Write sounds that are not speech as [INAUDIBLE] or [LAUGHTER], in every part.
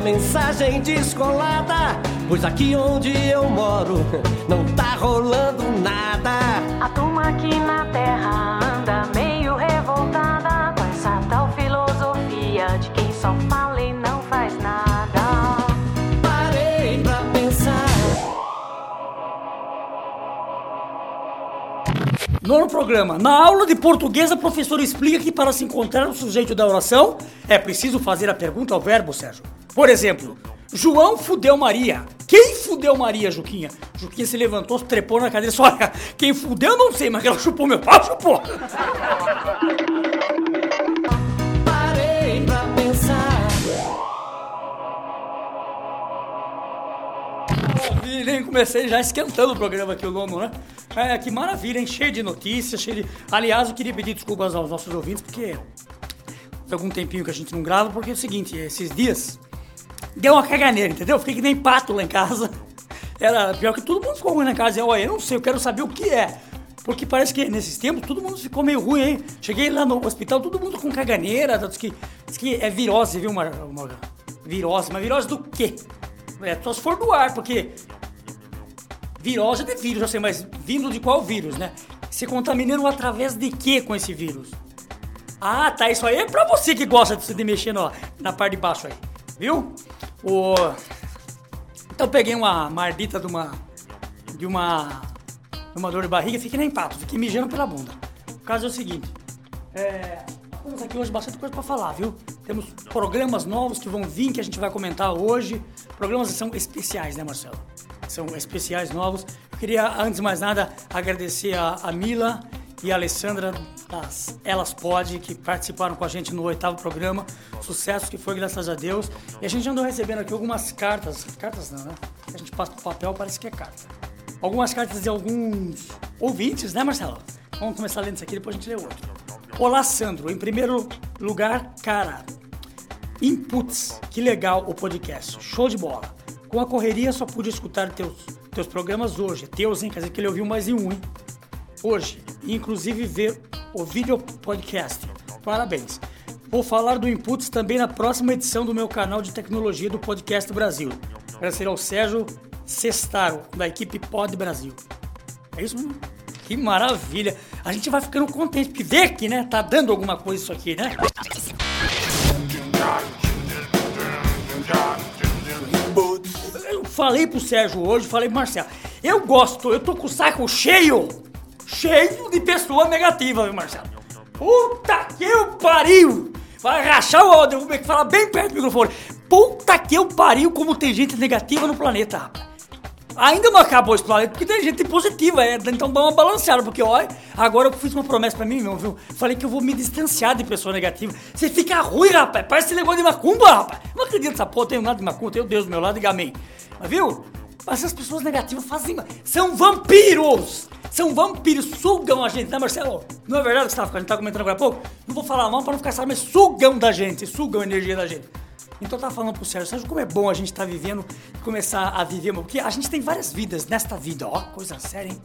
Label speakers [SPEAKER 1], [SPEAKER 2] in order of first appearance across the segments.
[SPEAKER 1] uma mensagem descolada. Pois aqui onde eu moro [LAUGHS] não tá rolando nada.
[SPEAKER 2] A turma aqui na terra anda meio revoltada com essa tal filosofia de quem só fala e não faz nada.
[SPEAKER 1] Parei pra pensar.
[SPEAKER 3] Nono programa. Na aula de português, a professora explica que para se encontrar o sujeito da oração é preciso fazer a pergunta ao verbo, Sérgio. Por exemplo, João fudeu Maria. Quem fudeu Maria, Juquinha? Juquinha se levantou, trepou na cadeira e disse: Olha, quem fudeu não sei, mas ela chupou meu pau, chupou.
[SPEAKER 1] Parei pra pensar.
[SPEAKER 3] Maravilha, hein? Comecei já esquentando o programa aqui, o nono, né? É, que maravilha, hein? Cheio de notícias, cheio de... Aliás, eu queria pedir desculpas aos nossos ouvintes, porque tem algum tempinho que a gente não grava, porque é o seguinte, esses dias deu uma caganeira, entendeu? Fiquei que nem pato lá em casa. Era pior que todo mundo ficou ruim em casa. Eu, eu não sei, eu quero saber o que é. Porque parece que nesses tempos todo mundo ficou meio ruim, hein? Cheguei lá no hospital, todo mundo com caganeira, diz que, diz que é virose, viu? Uma, uma virose, mas virose do quê? É, só se for do ar, porque virose é de vírus, eu sei, mas vindo de qual vírus, né? Se contaminando através de quê com esse vírus? Ah, tá, isso aí é pra você que gosta de, de mexer no, na parte de baixo aí, viu? O... Então peguei uma mardita de uma. de uma. de uma dor de barriga e fiquei nem pato, fiquei mijando pela bunda. O caso é o seguinte. É. Temos aqui hoje bastante coisa pra falar, viu? Temos programas novos que vão vir, que a gente vai comentar hoje. Programas que são especiais, né, Marcelo? São especiais novos. Eu queria, antes de mais nada, agradecer a, a Mila e a Alessandra das Elas Pode, que participaram com a gente no oitavo programa. Sucesso que foi, graças a Deus. E a gente andou recebendo aqui algumas cartas. Cartas não, né? A gente passa pro papel, parece que é carta. Algumas cartas de alguns ouvintes, né, Marcelo? Vamos começar lendo isso aqui, depois a gente lê outro. Olá, Sandro. Em primeiro lugar, cara, inputs. Que legal o podcast. Show de bola. Com a correria, só pude escutar teus, teus programas hoje. Teus, hein? Quer dizer que ele ouviu mais de um, hein? Hoje. Inclusive, ver o vídeo podcast. Parabéns. Vou falar do Inputs também na próxima edição do meu canal de tecnologia do Podcast Brasil. Agradecer ao Sérgio Sestaro, da equipe Pod Brasil. É isso mesmo? Que maravilha! A gente vai ficando contente, porque vê que, né? Tá dando alguma coisa isso aqui, né? Eu falei pro Sérgio hoje, falei pro Marcelo. Eu gosto, eu tô com o saco cheio, cheio de pessoa negativa, viu, Marcelo? Puta que eu pariu! Vai rachar o áudio, vou falar bem perto do microfone. Puta que eu pariu, como tem gente negativa no planeta, rapaz. Ainda não acabou esse planeta, porque tem gente positiva, é, então dá uma balanceada, porque olha, agora eu fiz uma promessa pra mim mesmo, viu? Falei que eu vou me distanciar de pessoa negativa. Você fica ruim, rapaz, parece esse negócio de macumba, rapaz. Não acredito nessa porra, tenho nada de macumba, tenho Deus do meu lado, diga amém. Mas viu? Mas essas pessoas negativas fazem. São vampiros! São vampiros, sugam a gente, né, Marcelo? Não é verdade que tá, a gente tá comentando agora há pouco? Não vou falar mal pra não ficar sabendo, mas sugam da gente, sugam a energia da gente. Então eu tava falando pro Sérgio, Sérgio, como é bom a gente tá vivendo, começar a viver, porque a gente tem várias vidas nesta vida, ó, coisa séria, hein?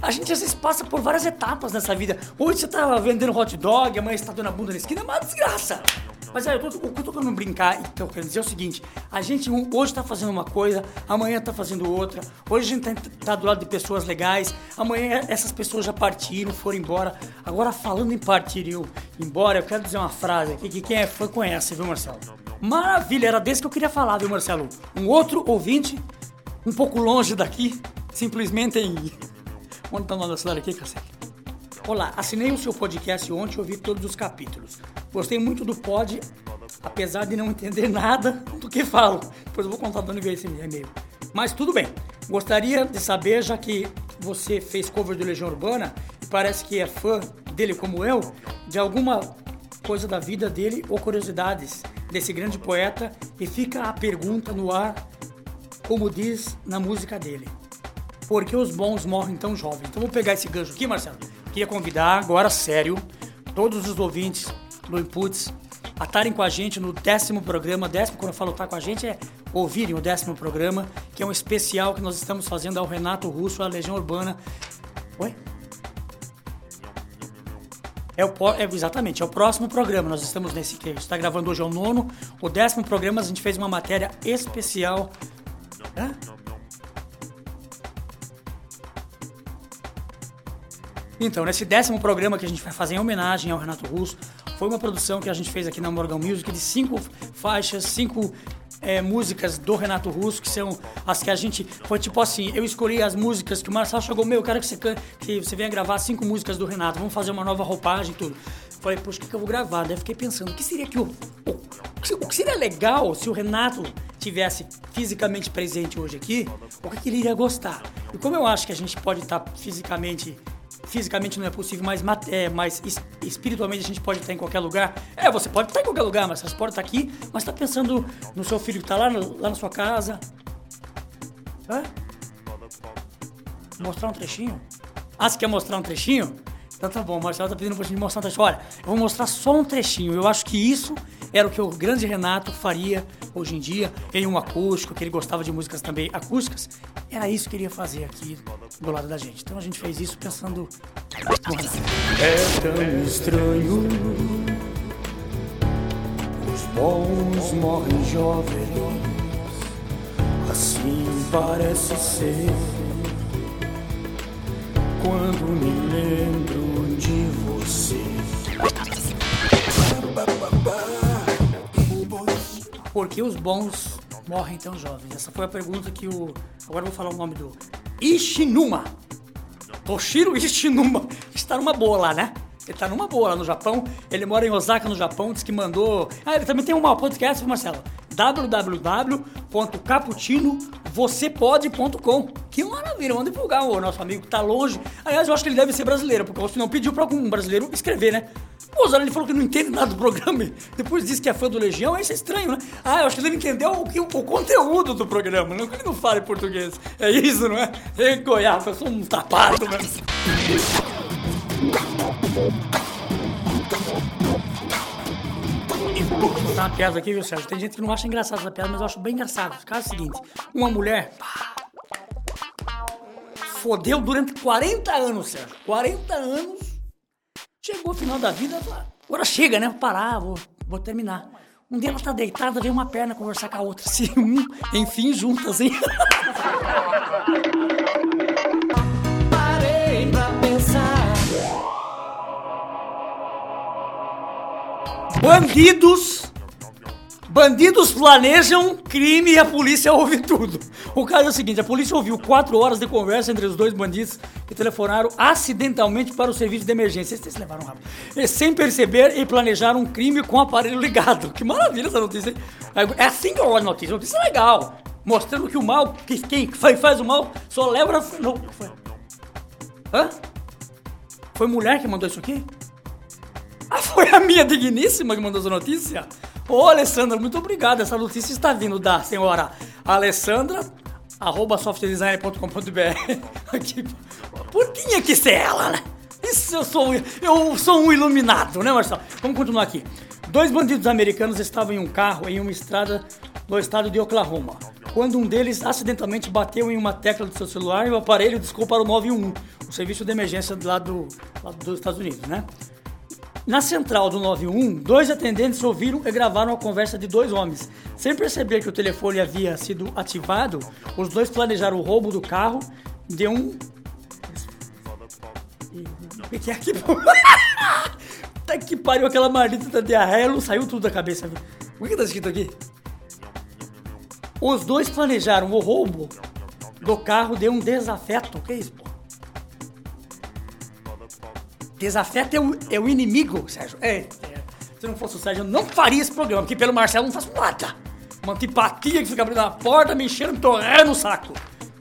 [SPEAKER 3] A gente às vezes passa por várias etapas nessa vida. Hoje você tá vendendo hot dog, amanhã você tá dando a bunda na esquina, é uma desgraça. Mas é, eu tô, o que eu tô querendo brincar e tô querendo dizer o seguinte: a gente hoje tá fazendo uma coisa, amanhã tá fazendo outra. Hoje a gente tá, tá do lado de pessoas legais, amanhã essas pessoas já partiram, foram embora. Agora, falando em partir embora, eu quero dizer uma frase aqui que quem é fã conhece, viu, Marcelo? Maravilha, era desse que eu queria falar, viu, Marcelo? Um outro ouvinte, um pouco longe daqui, simplesmente em. Onde tá o nome da cidade aqui, cacete? Olá, assinei o seu podcast ontem e ouvi todos os capítulos. Gostei muito do pod, apesar de não entender nada do que falo. Depois eu vou contar de onde esse e-mail. Mas tudo bem. Gostaria de saber, já que você fez cover do Legião Urbana e parece que é fã dele como eu, de alguma coisa da vida dele ou curiosidades desse grande poeta e fica a pergunta no ar, como diz na música dele. Por que os bons morrem tão jovens? Então vou pegar esse gancho aqui, Marcelo. Queria convidar agora, sério, todos os ouvintes do Inputs a estarem com a gente no décimo programa. Décimo, quando eu falo estar com a gente, é ouvirem o décimo programa, que é um especial que nós estamos fazendo ao Renato Russo, a Legião Urbana. Oi? É, o, é exatamente, é o próximo programa. Nós estamos nesse que está gravando hoje é o nono, o décimo programa. A gente fez uma matéria especial. Hã? Então, nesse décimo programa que a gente vai fazer em homenagem ao Renato Russo, foi uma produção que a gente fez aqui na Morgan Music de cinco faixas, cinco é, músicas do Renato Russo, que são as que a gente. Foi tipo assim: eu escolhi as músicas que o Marcelo chegou, meu, eu quero que você, que você venha gravar cinco músicas do Renato, vamos fazer uma nova roupagem e tudo. Falei, poxa, o que, que eu vou gravar? Daí fiquei pensando, o que seria que o. O, que seria legal se o Renato tivesse fisicamente presente hoje aqui, o que, que ele iria gostar? E como eu acho que a gente pode estar fisicamente fisicamente não é possível, mas, é, mas es- espiritualmente a gente pode estar em qualquer lugar. É, você pode estar em qualquer lugar, mas você pode estar aqui, mas está pensando no seu filho que está lá, no- lá na sua casa. Mostrar um trechinho? Ah, você quer mostrar um trechinho? Então tá bom, Marcelo tá pedindo pra gente mostrar um trechinho. Olha, eu vou mostrar só um trechinho. Eu acho que isso era o que o grande Renato faria hoje em dia, em um acústico, que ele gostava de músicas também acústicas. Era isso que ele ia fazer aqui do lado da gente. Então a gente fez isso pensando no Renato.
[SPEAKER 1] É tão estranho. Os bons morrem jovens. Assim parece ser. Quando me lembro de você.
[SPEAKER 3] Por que os bons morrem tão jovens? Essa foi a pergunta que o. Agora vou falar o nome do. Ishinuma. Toshiro Ishinuma. Está numa boa lá, né? Ele tá numa boa lá no Japão. Ele mora em Osaka, no Japão. Diz que mandou. Ah, ele também tem um podcast, Marcelo. www.caputinovocêpode.com Que maravilha, vamos divulgar o nosso amigo que tá longe. Aliás, eu acho que ele deve ser brasileiro, porque o não pediu pra algum brasileiro escrever, né? Pô, ele falou que não entende nada do programa. Depois disse que é fã do Legião, isso é estranho, né? Ah, eu acho que ele entendeu o, que- o conteúdo do programa, não que ele não fala em português. É isso, não é? Ei, Goiás, eu sou um tapado, mano. Vou contar uma piada aqui, viu, Sérgio? Tem gente que não acha engraçada essa piada, mas eu acho bem engraçado. O caso é o seguinte: uma mulher. Fodeu durante 40 anos, Sérgio. 40 anos. Chegou o final da vida, falou, agora chega, né? Vou parar, vou, vou terminar. Um dia ela tá deitada, vem uma perna conversar com a outra. Se [LAUGHS] um, enfim, juntas, hein?
[SPEAKER 1] Parei pra pensar.
[SPEAKER 3] Bandidos. Bandidos planejam crime e a polícia ouve tudo. O caso é o seguinte: a polícia ouviu quatro horas de conversa entre os dois bandidos que telefonaram acidentalmente para o serviço de emergência. Vocês levaram rápido. E, sem perceber e planejaram um crime com o aparelho ligado. Que maravilha essa notícia? É assim que eu olho a notícia. Notícia legal. Mostrando que o mal, que quem faz o mal, só leva. Não, foi. Hã? Foi mulher que mandou isso aqui? Ah, foi a minha digníssima que mandou essa notícia? Ô, Alessandra, muito obrigado. Essa notícia está vindo da senhora Alessandra, arroba softdesign.com.br. [LAUGHS] Aqui. Por tinha que ser ela, né? Isso eu sou, eu sou um iluminado, né, Marcelo? Vamos continuar aqui. Dois bandidos americanos estavam em um carro em uma estrada no estado de Oklahoma, quando um deles acidentalmente bateu em uma tecla do seu celular e o aparelho discou para o 911, o serviço de emergência lá, do, lá dos Estados Unidos, né? Na central do 91, dois atendentes ouviram e gravaram a conversa de dois homens. Sem perceber que o telefone havia sido ativado, os dois planejaram o roubo do carro de um. O que é que. [LAUGHS] Tá que pariu aquela maldita da diarreia, não saiu tudo da cabeça. O que tá escrito aqui? Os dois planejaram o roubo do carro de um desafeto. O que é isso, Desafeto é o, é o inimigo, Sérgio. É, é. Se não fosse o Sérgio, eu não faria esse programa, porque pelo Marcelo eu não faço nada. Uma antipatia que fica abrindo a porta, me enchendo, torrando no saco.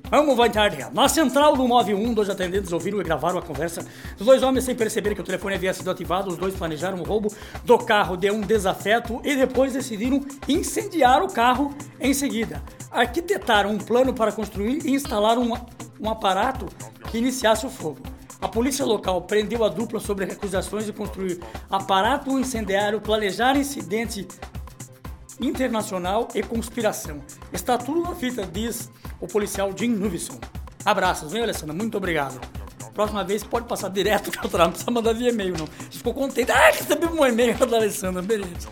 [SPEAKER 3] Vamos, vai tarde. Na central do 91, dois atendentes ouviram e gravaram a conversa. Os dois homens, sem perceber que o telefone havia sido ativado, os dois planejaram o roubo do carro de um desafeto e depois decidiram incendiar o carro em seguida. Arquitetaram um plano para construir e instalar um, um aparato que iniciasse o fogo. A polícia local prendeu a dupla sobre acusações de construir aparato incendiário, planejar incidente internacional e conspiração. Está tudo na fita, diz o policial Jim Nuvison. Abraços, hein, Alessandra? Muito obrigado.
[SPEAKER 1] Próxima vez pode passar direto [LAUGHS] pro trabalho, não precisa mandar via e-mail, não. Ficou contente. Ah, recebi um e-mail [LAUGHS] da Alessandra, beleza.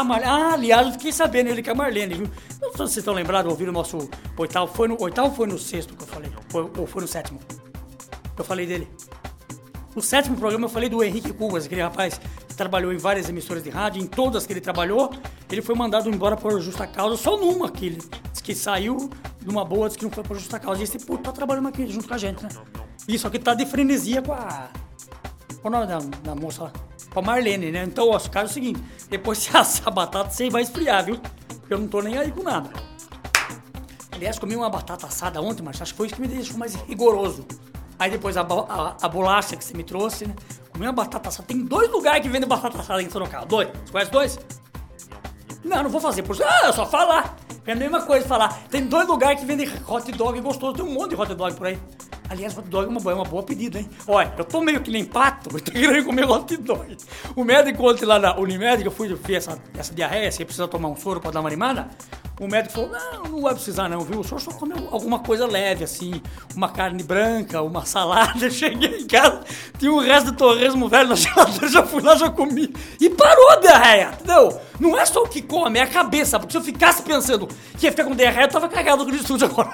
[SPEAKER 3] A
[SPEAKER 1] ah, aliás, eu fiquei sabendo ele com a Marlene, viu? Não sei se vocês estão lembrados, ouviram o nosso oitavo. Foi no oitavo foi no sexto que eu falei? Foi- ou foi no sétimo? Eu falei dele. No sétimo programa eu falei do Henrique Cubas, aquele rapaz que trabalhou em várias emissoras de rádio, em todas que ele trabalhou, ele foi mandado embora por justa causa, só numa que ele disse que saiu numa boa, disse que não foi por justa causa. E esse puto tá trabalhando aqui junto com a gente, né? Isso aqui tá de frenesia com a. Qual o nome da, da moça lá? Com a Marlene, né? Então, ó, cara é o seguinte: depois [LAUGHS] você assar a batata, você vai esfriar, viu? Eu não tô nem aí com nada. Aliás, comi uma batata assada ontem, mas acho que foi isso que me deixou mais rigoroso. Aí depois a, a- a bolacha que você me trouxe, né? Comi uma batata assada. Tem dois lugares que vendem batata assada em Sorocaba. Dois. Você conhece dois? Não, não vou fazer. Por... Ah, é só falar. É a mesma coisa falar. Tem dois lugares que vendem hot dog gostoso. Tem um monte de hot dog por aí.
[SPEAKER 3] Aliás, hot dog é uma, uma boa pedida, hein? Olha, eu tô meio que nem pato, [LAUGHS] eu tô querendo comer hot dog. O médico ontem lá na Unimed, que eu fui ver essa, essa diarreia, você precisa tomar um soro pra dar uma animada. O médico falou, não, não vai precisar não, viu? O senhor só comeu alguma coisa leve, assim, uma carne branca, uma salada. [LAUGHS] Cheguei em casa, tinha o resto do torresmo velho na [LAUGHS] geladeira, já fui lá, já comi. E parou a diarreia, entendeu? Não é só o que come, é a cabeça, porque se eu ficasse pensando que ia ficar com diarreia, eu tava cagado com o estúdio agora.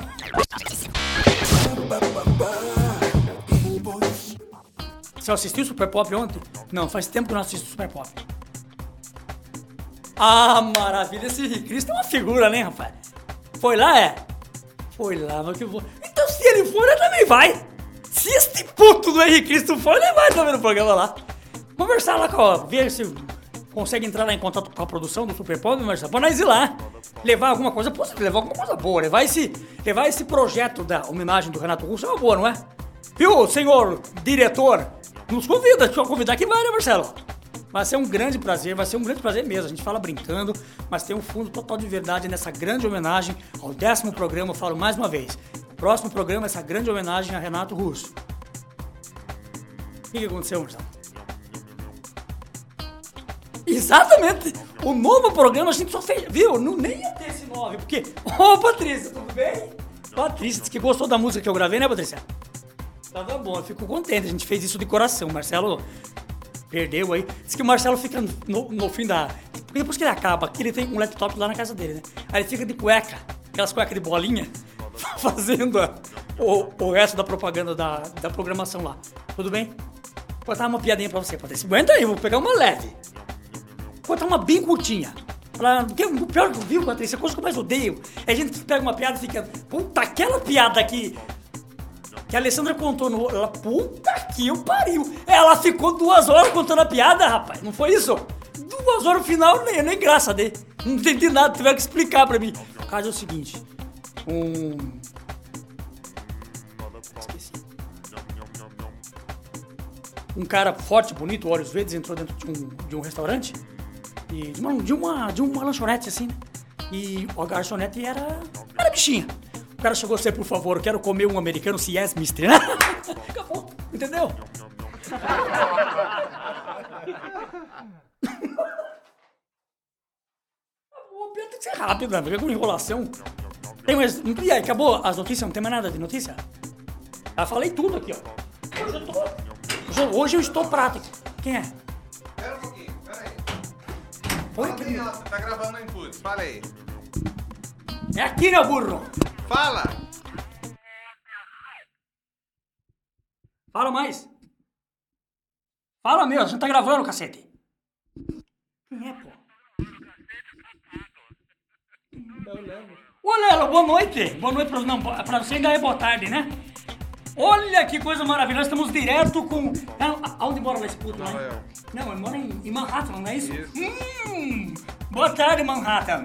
[SPEAKER 3] Você assistiu Super Pop ontem? Não, faz tempo que eu não assisto Super Pop. Ah, maravilha, esse Cristo é uma figura, né, rapaz? Foi lá, é? Foi lá, mas que vou. Então, se ele for, ele também vai. Se este puto do Henrique Cristo for, ele vai também no programa lá. Conversar lá com a. Ver se consegue entrar lá em contato com a produção do Super Pop, mas pra nós ir lá. Levar alguma coisa, pô, levar alguma coisa boa. Levar esse, levar esse projeto da homenagem do Renato Russo é uma boa, não é? Viu, senhor diretor? Nos convida, deixa eu convidar que vai, né, Marcelo? Vai ser um grande prazer, vai ser um grande prazer mesmo. A gente fala brincando, mas tem um fundo total de verdade nessa grande homenagem ao décimo programa. Eu falo mais uma vez: próximo programa, essa grande homenagem a Renato Russo. O que, que aconteceu, Marcelo? Exatamente! O novo programa a gente só fez, viu? Não, nem ia ter esse nome, porque. Ô, Patrícia, tudo bem? Patrícia, disse que gostou da música que eu gravei, né, Patrícia? Tava bom, eu fico contente, a gente fez isso de coração. Marcelo perdeu aí. Diz que o Marcelo fica no, no fim da. Depois que ele acaba, aqui ele tem um laptop lá na casa dele, né? Aí ele fica de cueca, aquelas cuecas de bolinha, [LAUGHS] fazendo a- o, o resto da propaganda da, da programação lá. Tudo bem? Vou botar uma piadinha pra você, Patrícia. Aguenta aí, vou pegar uma leve. Vou botar uma bem curtinha. Pra, porque o pior que eu vi, Patrícia, a coisa que eu mais odeio é a gente que pega uma piada e fica. Puta, aquela piada aqui que a Alessandra contou no. Ela, puta que o pariu! Ela ficou duas horas contando a piada, rapaz. Não foi isso? Duas horas no final, nem, nem graça dele. Não entendi nada, tiveram que explicar pra mim. O caso é o seguinte: um. Esqueci. Um cara forte, bonito, olhos verdes, entrou dentro de um, de um restaurante. E de uma, de uma, de uma lanchonete, assim, né? E a garçonete era. Era bichinha. O cara chegou a ser, por favor, quero comer um americano, se yes, mister. [LAUGHS] Acabou, entendeu? O pior tem que ser rápido, né? Fica com enrolação. Tem mais. E aí, acabou as notícias? Não tem mais nada de notícia? Já falei tudo aqui, ó. Hoje eu tô. hoje eu- Hoje eu estou prático. Quem é?
[SPEAKER 4] Pera um pouquinho, pera aí.
[SPEAKER 3] Oi,
[SPEAKER 4] Fala
[SPEAKER 3] que-
[SPEAKER 4] bem alto, tá gravando no input. Fala aí.
[SPEAKER 3] É aqui, meu burro.
[SPEAKER 4] Fala!
[SPEAKER 3] Fala mais. Fala mesmo, a gente tá gravando, cacete. Quem é, pô? Ô, Lelo, boa noite. Boa noite pra, não, pra você ainda é boa tarde, né? Olha que coisa maravilhosa, estamos direto com... Não, a- aonde mora esse puto lá?
[SPEAKER 4] York.
[SPEAKER 3] Não, ele mora em, em Manhattan, não é isso?
[SPEAKER 4] Isso.
[SPEAKER 3] Hum, boa tarde, Manhattan.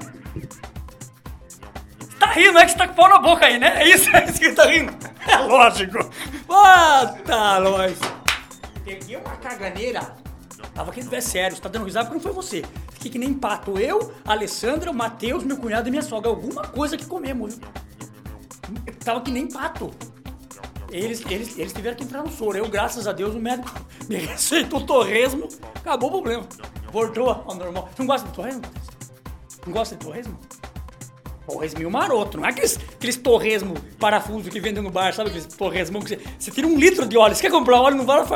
[SPEAKER 3] Tá rindo, é que você tá com pau na boca aí, né? É isso, [LAUGHS] é isso que tá rindo. É lógico. Tá, nós. Peguei uma caganeira. Tava aqui é sério, você tá dando risada porque não foi você. Fiquei que nem pato. Eu, Alessandra, o Matheus, meu cunhado e minha sogra. Alguma coisa que comemos, viu? Tava que nem pato. Eles, eles, eles tiveram que entrar no soro. Eu, graças a Deus, o médico [LAUGHS] me receitou torresmo. Acabou o problema. Voltou ao normal. Você não gosta de torresmo? Não gosta de torresmo? Torresminho maroto, não é aqueles, aqueles torresmo parafuso que vendem no bar, sabe? Aqueles torresmão que você, você tira um litro de óleo. Você quer comprar óleo no bar?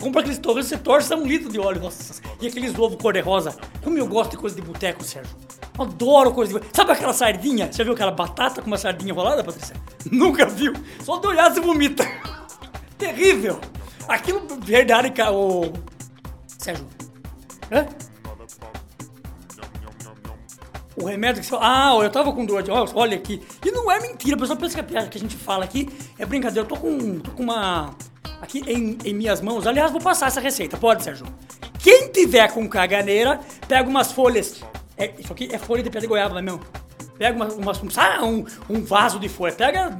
[SPEAKER 3] Compra aqueles torresmos, você torce, dá um litro de óleo. Nossa, e aqueles ovos cor-de-rosa. Como eu gosto de coisa de boteco, Sérgio. Adoro coisa de Sabe aquela sardinha? Você já viu aquela batata com uma sardinha rolada, Patrícia? [LAUGHS] Nunca viu. Só de olhar você vomita. [LAUGHS] Terrível. Aquilo, verdade, o... Sérgio. Hã? O remédio que você Ah, eu tava com dor de olhos, olha aqui. E não é mentira, o pessoal pensa que a piada que a gente fala aqui é brincadeira. Eu tô com, tô com uma. Aqui em, em minhas mãos. Aliás, vou passar essa receita, pode, Sérgio? Quem tiver com caganeira, pega umas folhas. É, isso aqui é folha de pé de goiaba, não é mesmo? Pega umas, umas, um, sabe, um, um vaso de folha. Pega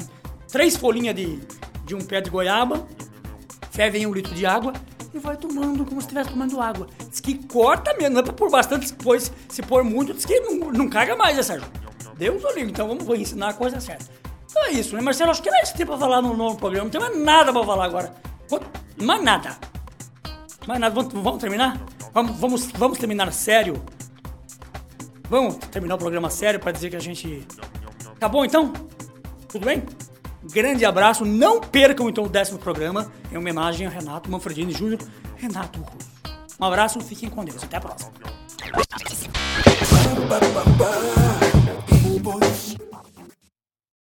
[SPEAKER 3] três folhinhas de, de um pé de goiaba, ferve em um litro de água e vai tomando como se estivesse tomando água. Diz que corta mesmo, não é pra pôr bastante, pois se pôr muito, diz que não, não caga mais, né, Sérgio? Deus o livre, então vamos ensinar a coisa certa. Então é isso, né, Marcelo? Acho que era isso que tem pra falar no, no programa. Não tem mais nada pra falar agora. Mais nada. Mais nada. Vamos, vamos terminar? Vamos, vamos, vamos terminar sério? Vamos terminar o programa sério pra dizer que a gente. Acabou então? Tudo bem? Grande abraço. Não percam então o décimo programa em homenagem a Renato Manfredini Júnior. Renato Russo. Um abraço, fiquem com Deus. Até a próxima.